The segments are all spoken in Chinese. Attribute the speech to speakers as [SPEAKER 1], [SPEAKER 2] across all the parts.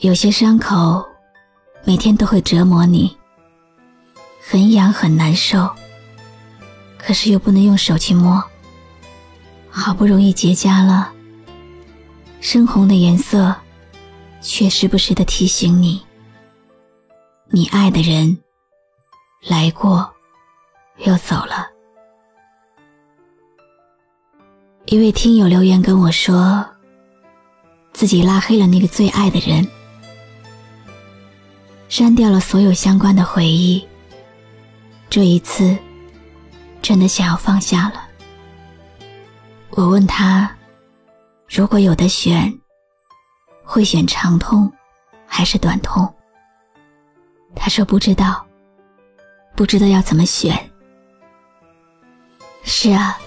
[SPEAKER 1] 有些伤口每天都会折磨你，很痒很难受，可是又不能用手去摸，好不容易结痂了，深红的颜色却时不时的提醒你，你爱的人来过又走了。一位听友留言跟我说。自己拉黑了那个最爱的人，删掉了所有相关的回忆。这一次，真的想要放下了。我问他，如果有的选，会选长痛还是短痛？他说不知道，不知道要怎么选。是啊，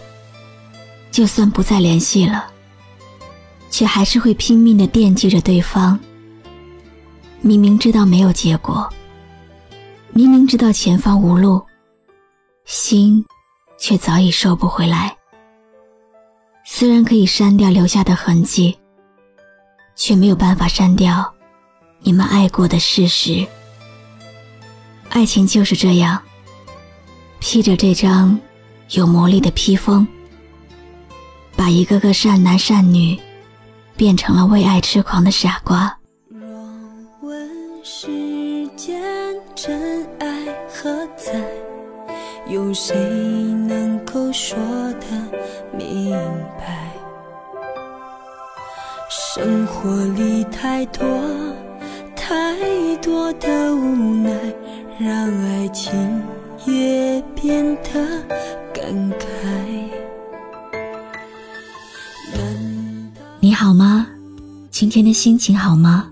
[SPEAKER 1] 就算不再联系了。却还是会拼命的惦记着对方。明明知道没有结果，明明知道前方无路，心却早已收不回来。虽然可以删掉留下的痕迹，却没有办法删掉你们爱过的事实。爱情就是这样，披着这张有魔力的披风，把一个个善男善女。变成了为爱痴狂的傻瓜。
[SPEAKER 2] 世间真爱何在，有谁能够说得明白？生活里太多太多的无奈，让爱情也变得感慨。
[SPEAKER 1] 你好吗？今天的心情好吗？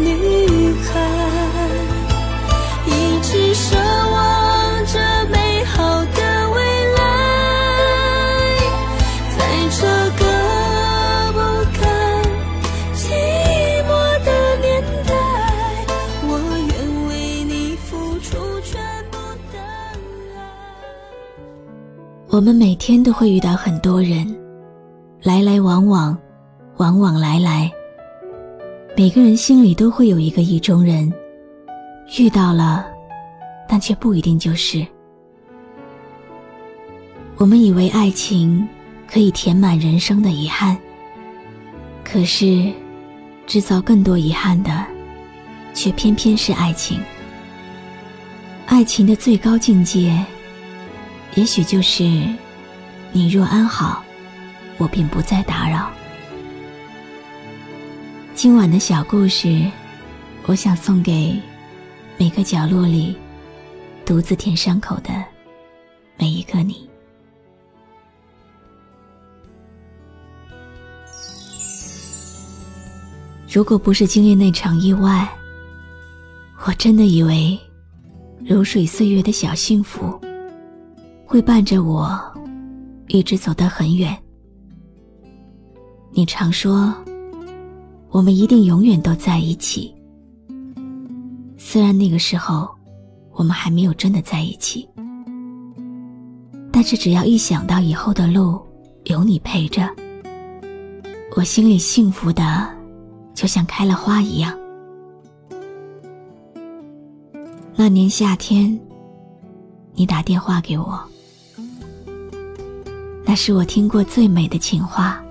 [SPEAKER 2] 我
[SPEAKER 1] 们每天都会遇到很多人，来来往往，往往来来。每个人心里都会有一个意中人，遇到了。但却不一定就是。我们以为爱情可以填满人生的遗憾，可是制造更多遗憾的，却偏偏是爱情。爱情的最高境界，也许就是你若安好，我便不再打扰。今晚的小故事，我想送给每个角落里。独自舔伤口的每一个你。如果不是经历那场意外，我真的以为如水岁月的小幸福会伴着我一直走得很远。你常说我们一定永远都在一起，虽然那个时候。我们还没有真的在一起，但是只要一想到以后的路有你陪着，我心里幸福的就像开了花一样。那年夏天，你打电话给我，那是我听过最美的情话。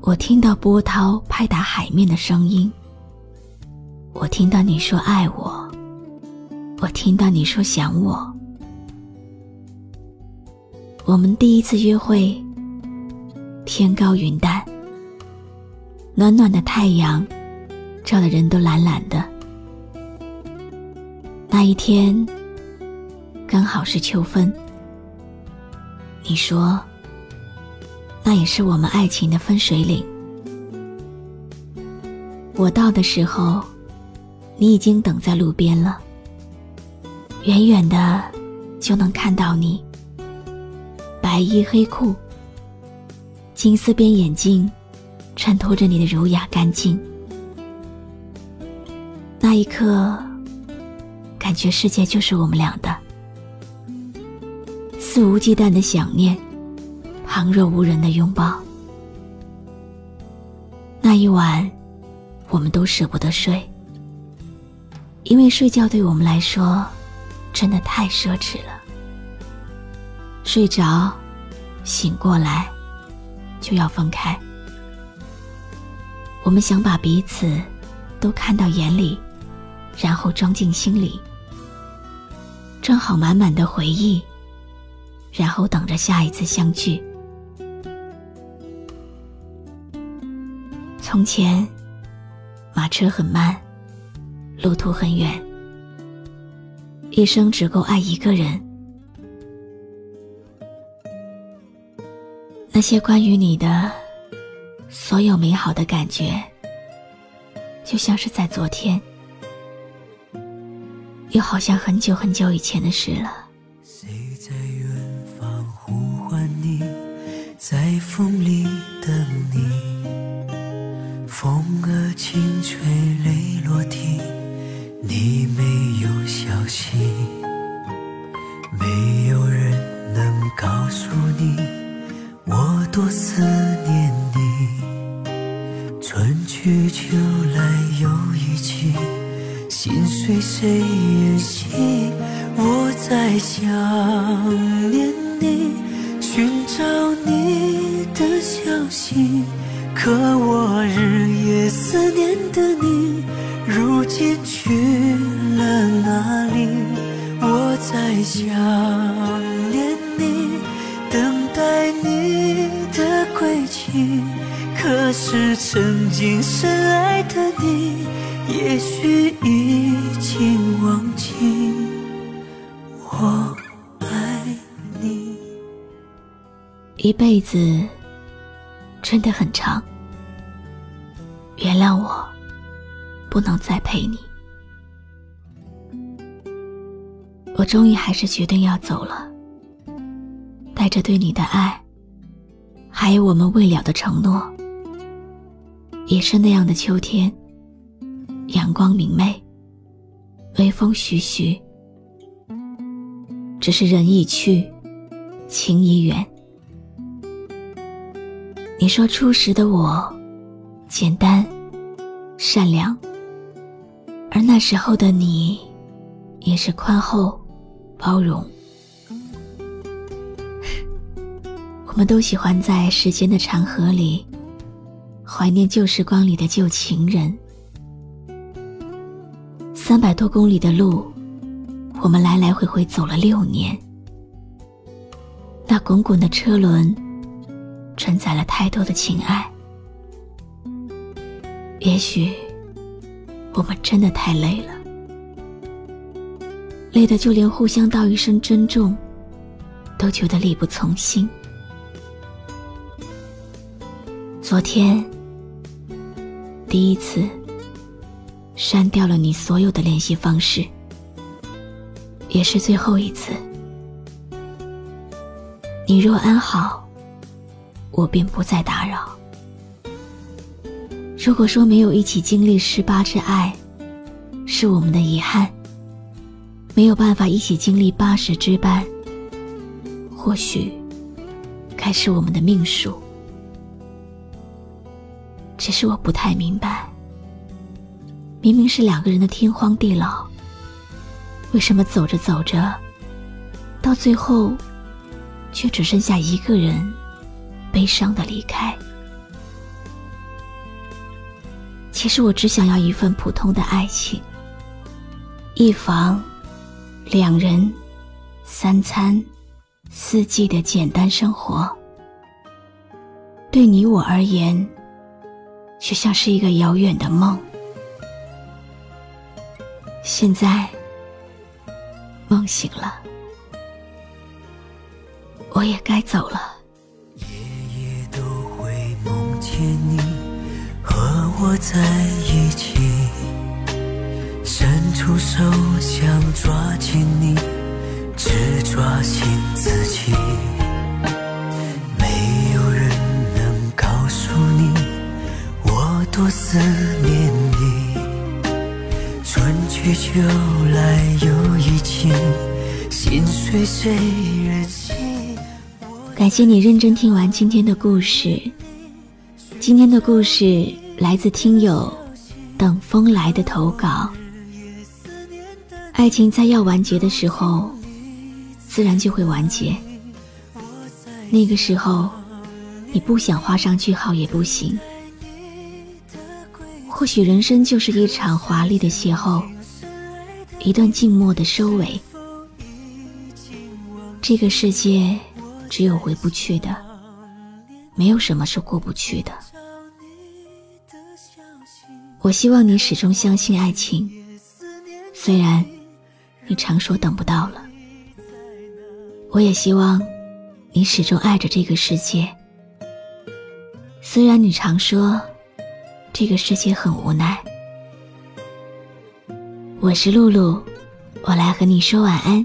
[SPEAKER 1] 我听到波涛拍打海面的声音，我听到你说爱我。我听到你说想我，我们第一次约会，天高云淡，暖暖的太阳照得人都懒懒的。那一天刚好是秋分，你说那也是我们爱情的分水岭。我到的时候，你已经等在路边了，远远的就能看到你。白衣黑裤，金丝边眼镜，衬托着你的儒雅干净。那一刻，感觉世界就是我们俩的，肆无忌惮的想念，旁若无人的拥抱。那一晚，我们都舍不得睡，因为睡觉对我们来说，真的太奢侈了。睡着。醒过来，就要分开。我们想把彼此都看到眼里，然后装进心里，装好满满的回忆，然后等着下一次相聚。从前，马车很慢，路途很远，一生只够爱一个人。那些关于你的所有美好的感觉，就像是在昨天，又好像很久很久以前的事了。
[SPEAKER 3] 风里等你。风儿轻吹泪落地，你没有消息，没有人能告诉你。我多思念你，春去秋来又一季，心随谁远行？我在想念你，寻找你的消息，可我日夜思念的你，如今去了哪里？我在想念你，等待你的归期。可是曾经深爱的你，也许已经忘记我爱你。
[SPEAKER 1] 一辈子真的很长，原谅我，不能再陪你。我终于还是决定要走了，带着对你的爱。还有我们未了的承诺，也是那样的秋天，阳光明媚，微风徐徐。只是人已去，情已远。你说初识的我，简单，善良，而那时候的你，也是宽厚，包容。我们都喜欢在时间的长河里怀念旧时光里的旧情人。三百多公里的路，我们来来回回走了六年。那滚滚的车轮，承载了太多的情爱。也许，我们真的太累了，累得就连互相道一声珍重，都觉得力不从心。昨天，第一次删掉了你所有的联系方式，也是最后一次。你若安好，我便不再打扰。如果说没有一起经历十八之爱，是我们的遗憾；没有办法一起经历八十之伴，或许该是我们的命数。只是我不太明白，明明是两个人的天荒地老，为什么走着走着，到最后，却只剩下一个人悲伤的离开？其实我只想要一份普通的爱情，一房，两人，三餐，四季的简单生活，对你我而言，却像是一个遥远的梦。现在，梦醒了，我也该走了。
[SPEAKER 3] 梦见你和我在一起，伸出手想抓紧你，只抓紧自己。没有人能告诉你我多思念你。春去秋来又一季，心碎谁人西。
[SPEAKER 1] 感谢你认真听完今天的故事。今天的故事来自听友等风来的投稿。爱情在要完结的时候，自然就会完结。那个时候，你不想画上句号也不行。或许人生就是一场华丽的邂逅，一段静默的收尾。这个世界只有回不去的，没有什么是过不去的。我希望你始终相信爱情，虽然你常说等不到了。我也希望你始终爱着这个世界，虽然你常说。这个世界很无奈。我是露露，我来和你说晚安。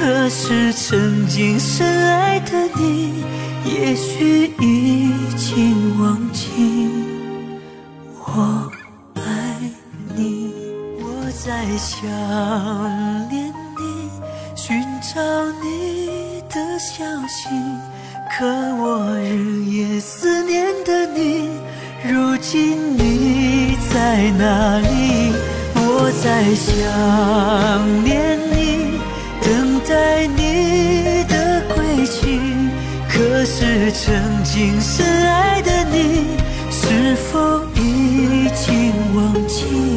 [SPEAKER 3] 可是曾经深爱的你，也许已经忘记我爱你。我在想念你，寻找你的消息。可我日夜思念的你，如今你在哪里？我在想念你，是曾经深爱的你，是否已经忘记？